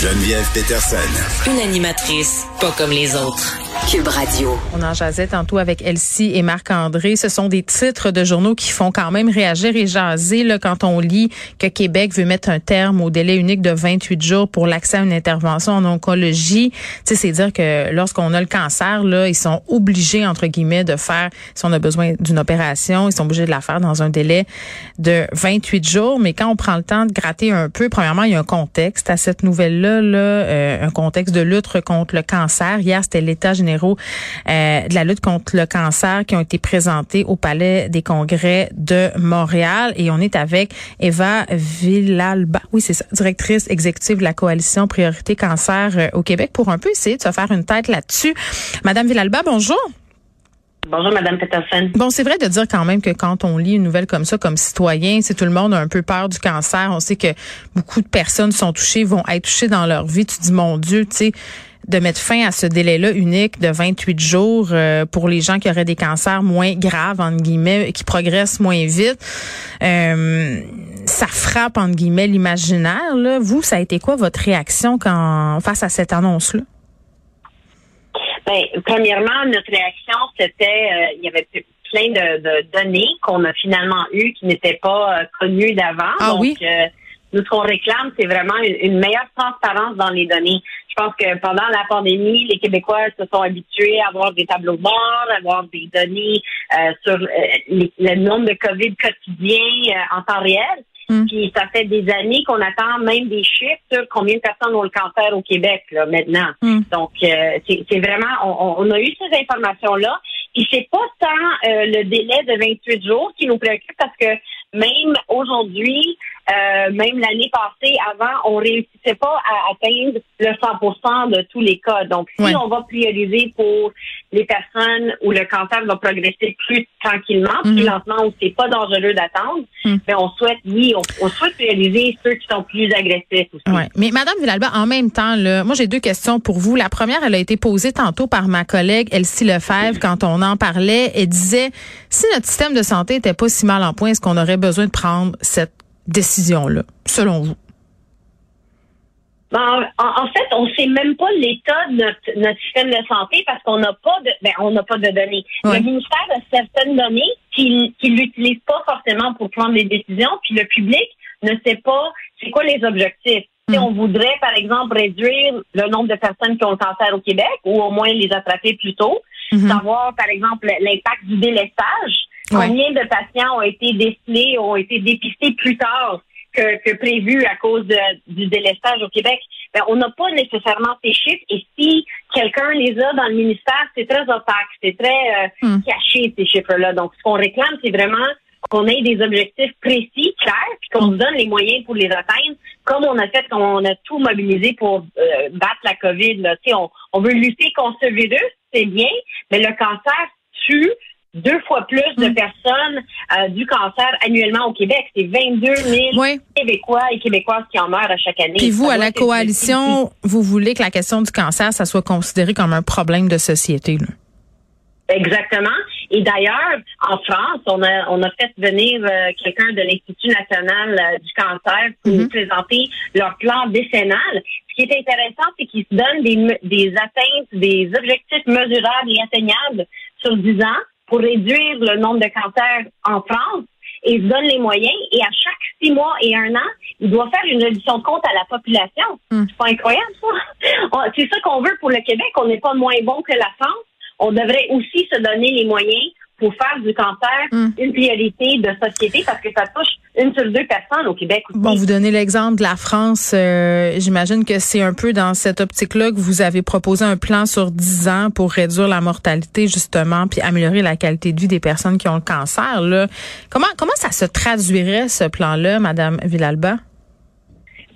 Geneviève Peterson. Une animatrice pas comme les autres. Cube Radio. On en jasait tantôt avec Elsie et Marc-André. Ce sont des titres de journaux qui font quand même réagir et jaser là, quand on lit que Québec veut mettre un terme au délai unique de 28 jours pour l'accès à une intervention en oncologie. Tu sais, c'est dire que lorsqu'on a le cancer, là, ils sont obligés, entre guillemets, de faire, si on a besoin d'une opération, ils sont obligés de la faire dans un délai de 28 jours. Mais quand on prend le temps de gratter un peu, premièrement, il y a un contexte à cette nouvelle-là, euh, un contexte de lutte contre le cancer. Hier, c'était l'état général euh, de la lutte contre le cancer qui ont été présentés au Palais des Congrès de Montréal. Et on est avec Eva Villalba, oui c'est ça, directrice exécutive de la coalition Priorité Cancer euh, au Québec, pour un peu essayer de se faire une tête là-dessus. Madame Villalba, bonjour. Bonjour, Madame Peterson. Bon, c'est vrai de dire quand même que quand on lit une nouvelle comme ça, comme citoyen, c'est tout le monde a un peu peur du cancer. On sait que beaucoup de personnes sont touchées, vont être touchées dans leur vie. Tu dis, mon Dieu, tu sais, de mettre fin à ce délai-là unique de 28 jours euh, pour les gens qui auraient des cancers moins graves, entre guillemets, qui progressent moins vite. Euh, ça frappe, entre guillemets, l'imaginaire. Vous, ça a été quoi votre réaction quand face à cette annonce-là? Ben, premièrement, notre réaction, c'était, euh, il y avait plein de, données qu'on a finalement eues qui n'étaient pas connues d'avant. Ah Donc, oui? nous, ce qu'on réclame, c'est vraiment une, meilleure transparence dans les données. Je pense que pendant la pandémie, les Québécois se sont habitués à avoir des tableaux de bord, à avoir des données euh, sur euh, le nombre de COVID quotidien euh, en temps réel. Mm. Puis ça fait des années qu'on attend même des chiffres sur combien de personnes ont le cancer au Québec là maintenant. Mm. Donc c'est vraiment on, on, a eu ces informations là. Puis c'est pas tant le délai de 28 jours qui nous préoccupe parce que même aujourd'hui, euh, même l'année passée, avant, on réussissait pas à atteindre le 100% de tous les cas. Donc, si on va prioriser pour les personnes où le cancer va progresser plus tranquillement, plus mhm. lentement, où c'est pas dangereux d'attendre, mais mhm. ben, on souhaite, oui, on, souhaite prioriser ceux qui sont plus agressifs aussi. Ouais. Mais Madame Villalba, en même temps, là, moi j'ai deux questions pour vous. La première, elle a été posée tantôt par ma collègue Elsie Lefebvre quand on en parlait. Elle disait, si notre système de santé était pas si mal en point, est-ce qu'on aurait besoin de prendre cette décision-là, selon vous? Ben, en, fait, on ne sait même pas l'état de notre, système de santé parce qu'on n'a pas de ben, on n'a pas de données. Le ministère a certaines données qu'il qu l'utilise pas forcément pour prendre des décisions, puis le public ne sait pas c'est quoi les objectifs. Si mm. on voudrait, par exemple, réduire le nombre de personnes qui ont le cancer au Québec ou au moins les attraper plus tôt, mm-hmm. savoir, par exemple, l'impact du délestage, Combien de patients ont été décelés, ont été dépistés plus tard que, prévu à cause du délestage au Québec? Ben, on n'a pas nécessairement ces chiffres et si quelqu'un les a dans le ministère, c'est très opaque, c'est très euh, hmm. caché ces chiffres-là. Donc, ce qu'on réclame, c'est vraiment qu'on ait des objectifs précis, clairs, puis qu'on se donne les moyens pour les atteindre, comme on a fait quand on a tout mobilisé pour euh, battre la COVID. Là. On, on veut lutter contre ce virus, c'est bien, mais le cancer tue deux fois plus de mm. personnes euh, du cancer annuellement au Québec. C'est 22 000 Québécois et Québécoises qui en meurent à chaque année. Puis vous, à la coalition, vous voulez que la question du cancer, ça soit considéré comme un problème de société. Là? Exactement. Et d'ailleurs, en France, on a on a fait venir euh, quelqu'un de l'Institut national euh, du cancer pour nous mm-hmm. présenter leur plan décennal. Ce qui est intéressant, c'est qu'ils se donnent des, des atteintes, des objectifs mesurables et atteignables sur 10 ans pour réduire le nombre de cancers en France et se donne les moyens. Et à chaque six mois et un an, il doit faire une réduction de compte à la population. Hmm. C'est pas incroyable, ça? C'est ça qu'on veut pour le Québec. On n'est pas moins bon que la France. On devrait aussi se donner les moyens pour faire du cancer Mm. une priorité de société parce que ça touche une sur deux personnes au Québec. aussi. Bon, vous donnez l'exemple de la France. euh, J'imagine que c'est un peu dans cette optique-là que vous avez proposé un plan sur 10 ans pour réduire la mortalité, justement, puis améliorer la qualité de vie des personnes qui ont le cancer. Là. Comment, comment ça se traduirait, ce plan-là, Madame Villalba?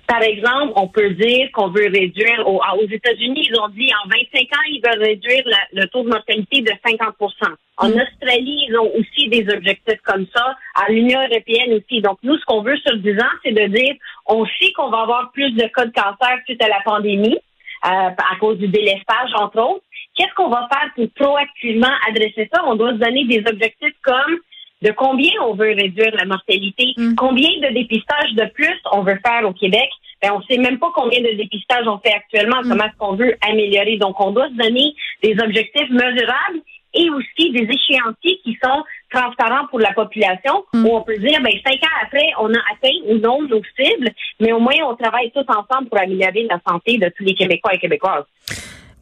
Par exemple, on peut dire qu'on veut réduire, aux, aux États-Unis, ils ont dit en 25 ans, ils veulent réduire la- le taux de mortalité de 50% En Australie, ils ont aussi des objectifs comme ça. À l'Union européenne aussi. Donc, nous, ce qu'on veut sur 10 ans, c'est de dire, on sait qu'on va avoir plus de cas de cancer suite à la pandémie, euh, à cause du délestage, entre autres. Qu'est-ce qu'on va faire pour proactivement adresser ça? On doit se donner des objectifs comme de combien on veut réduire la mortalité, Mm. combien de dépistages de plus on veut faire au Québec. Ben, on sait même pas combien de dépistages on fait actuellement, comment est-ce qu'on veut améliorer. Donc, on doit se donner des objectifs mesurables et aussi des échéanciers qui sont transparents pour la population, Mm. où on peut dire, ben, cinq ans après, on a atteint ou non nos cibles, mais au moins, on travaille tous ensemble pour améliorer la santé de tous les Québécois et Québécoises.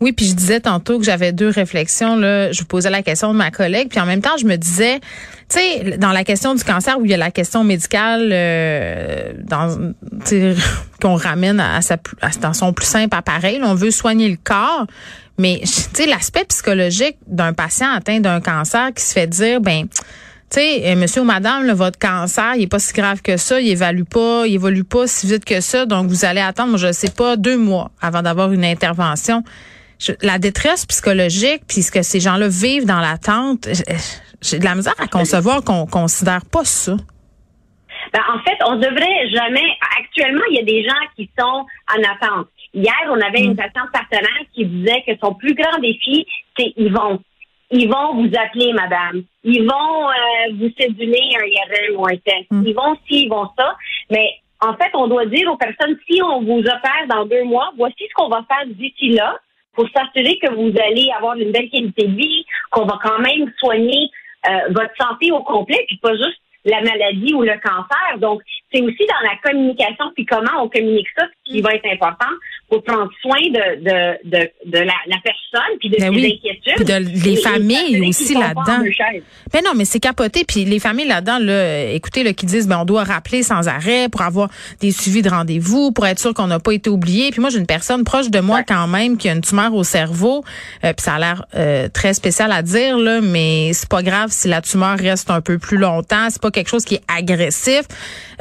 Oui, puis je disais tantôt que j'avais deux réflexions. Là. Je vous posais la question de ma collègue, puis en même temps, je me disais, tu sais, dans la question du cancer, où il y a la question médicale, euh, qu'on ramène à, sa, à- dans son plus simple appareil, on veut soigner le corps, mais tu sais, l'aspect psychologique d'un patient atteint d'un cancer qui se fait dire, ben, tu sais, euh, monsieur ou madame, là, votre cancer, il est pas si grave que ça, il évalue pas, il évolue pas si vite que ça, donc vous allez attendre, je sais pas, deux mois avant d'avoir une intervention. Je- la détresse psychologique, puis ce que ces gens-là vivent dans l'attente, j- j'ai de la misère à concevoir qu'on considère pas ça. Ben, en fait, on devrait jamais. Actuellement, il y a des gens qui sont en attente. Hier, on avait une patiente partenaire qui disait que son plus grand défi, c'est ils vont. Ils vont vous appeler, madame. Ils vont euh, vous céduler un IRM ou un test. Ils vont ci, ils vont ça. Mais en fait, on doit dire aux personnes, si on vous opère dans deux mois, voici ce qu'on va faire d'ici là pour s'assurer que vous allez avoir une belle qualité de vie, qu'on va quand même soigner euh, votre santé au complet, puis pas juste la maladie ou le cancer. Donc, c'est aussi dans la communication, puis comment on communique ça, qui va être important pour prendre soin de, de, de, de la, la personne, puis de Ben ses oui. inquiétudes. Puis de- les familles aussi là-dedans. en deux chaises. Mais non, mais c'est capoté. Puis les familles là-dedans, là, écoutez, là, qui disent, ben on doit rappeler sans arrêt pour avoir des suivis de rendez-vous, pour être sûr qu'on n'a pas été oublié. Puis moi, j'ai une personne proche de moi quand même qui a une tumeur au cerveau. Euh, puis ça a l'air euh, très spécial à dire là, mais c'est pas grave si la tumeur reste un peu plus longtemps. C'est pas quelque chose qui est agressif.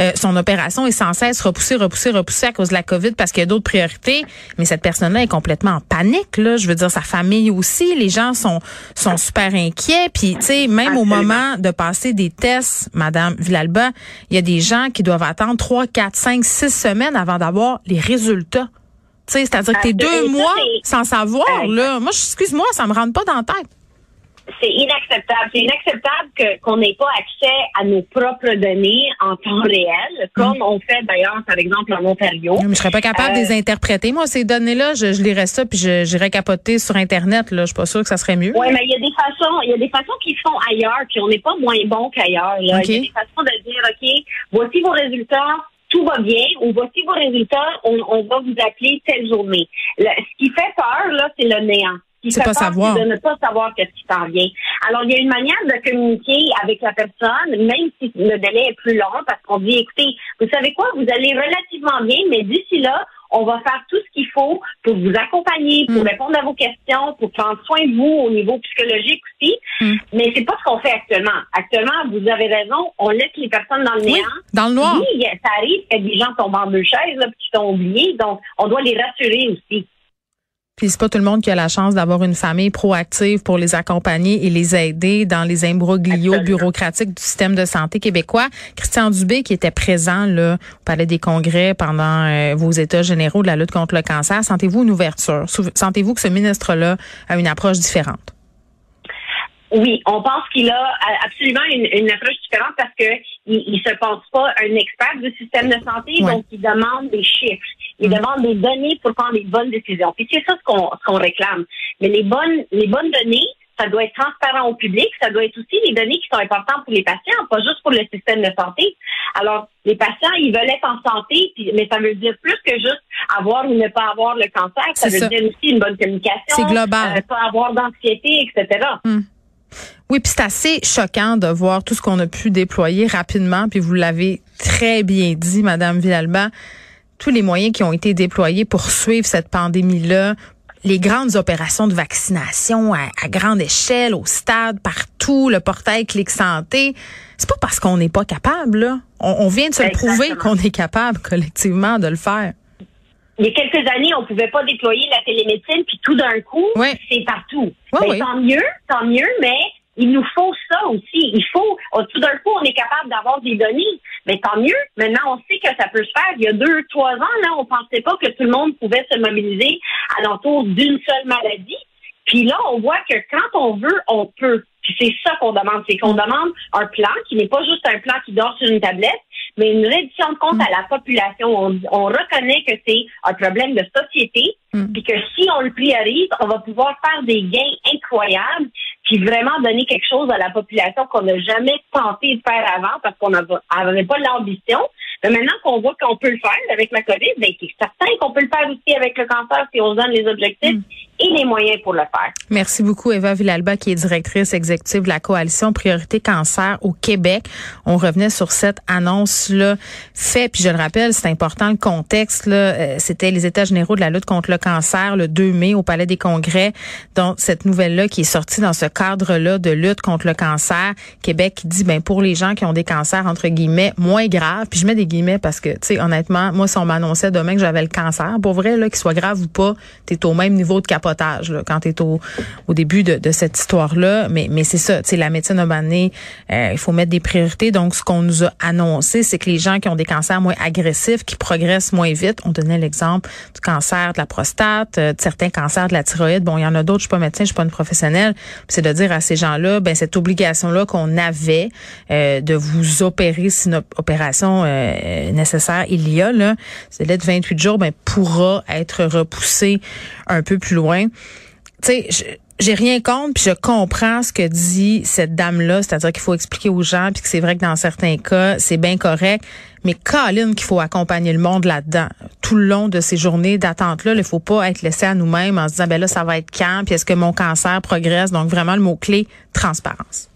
Euh, son opération est sans cesse repoussée, repoussée, repoussée à cause de la COVID parce qu'il y a d'autres priorités. Mais cette personne-là est complètement en panique. Là, je veux dire, sa famille aussi. Les gens sont sont super inquiets. Puis, tu sais, même au moment de passer des tests, Madame Villalba, il y a des gens qui doivent attendre trois, quatre, cinq, six semaines avant d'avoir les résultats. Tu sais, c'est-à-dire que t'es deux mois sans savoir, là. Moi, excuse-moi, ça me rentre pas dans la tête. C'est inacceptable. C'est inacceptable que- qu'on n'ait pas accès à nos propres données en temps réel, comme on fait d'ailleurs, par exemple, en Ontario. Mais je serais pas capable de Euh, les interpréter. Moi, ces données-là, je, je lirais ça puis je- j'irais capoter sur Internet. Là, je suis pas sûre que ça serait mieux. Oui, mais il y a des façons, il y a des façons qui font ailleurs, puis on n'est pas moins bon qu'ailleurs. Il y a des façons de dire, OK, voici vos résultats, tout va bien, ou voici vos résultats, on, on va vous appeler telle journée. Ce qui fait peur, là, c'est le néant. Qui pas savoir. de ne pas savoir qu'est-ce qui s'en vient. Alors, il y a une manière de communiquer avec la personne, même si le délai est plus long, parce qu'on dit, écoutez, vous savez quoi, vous allez relativement bien, mais d'ici là, on va faire tout ce qu'il faut pour vous accompagner, pour Mm. répondre à vos questions, pour prendre soin de vous au niveau psychologique aussi. Mm. Mais c'est pas ce qu'on fait actuellement. Actuellement, vous avez raison, on laisse les personnes dans le Oui, néant. dans le noir. Oui, ça arrive que des gens tombent en deux chaises, là, puis sont oubliés. Donc, on doit les rassurer aussi. Puis c'est pas tout le monde qui a la chance d'avoir une famille proactive pour les accompagner et les aider dans les imbroglios Absolument. bureaucratiques du système de santé québécois. Christian Dubé qui était présent là au palais des congrès pendant euh, vos états généraux de la lutte contre le cancer, sentez-vous une ouverture? Sentez-vous que ce ministre-là a une approche différente? Oui, on pense qu'il a euh, absolument une, une approche différente parce que il, il se pense pas un expert du système de santé, Ouais. donc il demande des chiffres, il Mm. demande des données pour prendre les bonnes décisions. Puis c'est ça ce qu'on ce qu'on réclame. Mais les bonnes les bonnes données, ça doit être transparent au public, ça doit être aussi les données qui sont importantes pour les patients, pas juste pour le système de santé. Alors, les patients, ils veulent être en santé, mais ça veut dire plus que juste avoir ou ne pas avoir le cancer. Ça veut ça. dire aussi une bonne communication, global. euh, pas avoir d'anxiété, etc. Oui, puis c'est assez choquant de voir tout ce qu'on a pu déployer rapidement, puis vous l'avez très bien dit, Madame Villalba, tous les moyens qui ont été déployés pour suivre cette pandémie-là, les grandes opérations de vaccination à, grande échelle, au stade, partout, le portail Clic Santé, c'est pas parce qu'on n'est pas capable. Là. On, vient de se prouver qu'on est capable collectivement de le faire. Il y a quelques années, on pouvait pas déployer la télémédecine, puis tout d'un coup, c'est partout. Ben, tant mieux, tant mieux, mais il nous faut ça aussi. Il faut, tout d'un coup, on est capable d'avoir des données. Mais tant mieux. Maintenant, on sait que ça peut se faire. Il y a deux, trois ans, là, on pensait pas que tout le monde pouvait se mobiliser à l'entour d'une seule maladie. Puis là, on voit que quand on veut, on peut. Puis c'est ça qu'on demande. C'est qu'on demande un plan qui n'est pas juste un plan qui dort sur une tablette, mais une reddition de compte à la population. On, on reconnaît que c'est un problème de société, mm. puis que si on le priorise, on va pouvoir faire des gains incroyables vraiment donner quelque chose à la population qu'on n'a jamais tenté de faire avant parce qu'on n'avait pas l'ambition. Mais maintenant qu'on voit qu'on peut le faire avec la COVID, ben, c'est certain qu'on peut le faire aussi avec le cancer si on se donne les objectifs mm. Et les moyens pour le faire. Merci beaucoup, Eva Villalba, qui est directrice exécutive de la coalition Priorité Cancer au Québec. On revenait sur cette annonce-là fait, puis je le rappelle, c'est important le contexte. Là, euh, c'était les États généraux de la lutte contre le cancer le 2 mai au Palais des Congrès. Donc cette nouvelle-là qui est sortie dans ce cadre-là de lutte contre le cancer, Québec dit ben pour les gens qui ont des cancers entre guillemets moins graves, puis je mets des guillemets parce que tu sais honnêtement, moi si on m'annonçait demain que j'avais le cancer, pour vrai là qu'il soit grave ou pas, tu es au même niveau de quand tu es au, au début de, de cette histoire-là, mais mais c'est ça, tu la médecine a mané, euh, il faut mettre des priorités. Donc ce qu'on nous a annoncé, c'est que les gens qui ont des cancers moins agressifs, qui progressent moins vite, on donnait l'exemple du cancer de la prostate, euh, de certains cancers de la thyroïde. Bon, il y en a d'autres, je suis pas médecin, je suis pas une professionnelle, c'est de dire à ces gens-là, ben cette obligation-là qu'on avait euh, de vous opérer si une opération euh, nécessaire il y a là, c'est de 28 jours, ben pourra être repoussé un peu plus loin. Tu sais, j'ai rien contre, puis je comprends ce que dit cette dame-là, c'est-à-dire qu'il faut expliquer aux gens, puis que c'est vrai que dans certains cas, c'est bien correct, mais Colin qu'il faut accompagner le monde là-dedans. Tout le long de ces journées d'attente-là, il faut pas être laissé à nous-mêmes en se disant, ben là, ça va être quand, puis est-ce que mon cancer progresse? Donc, vraiment, le mot-clé, transparence.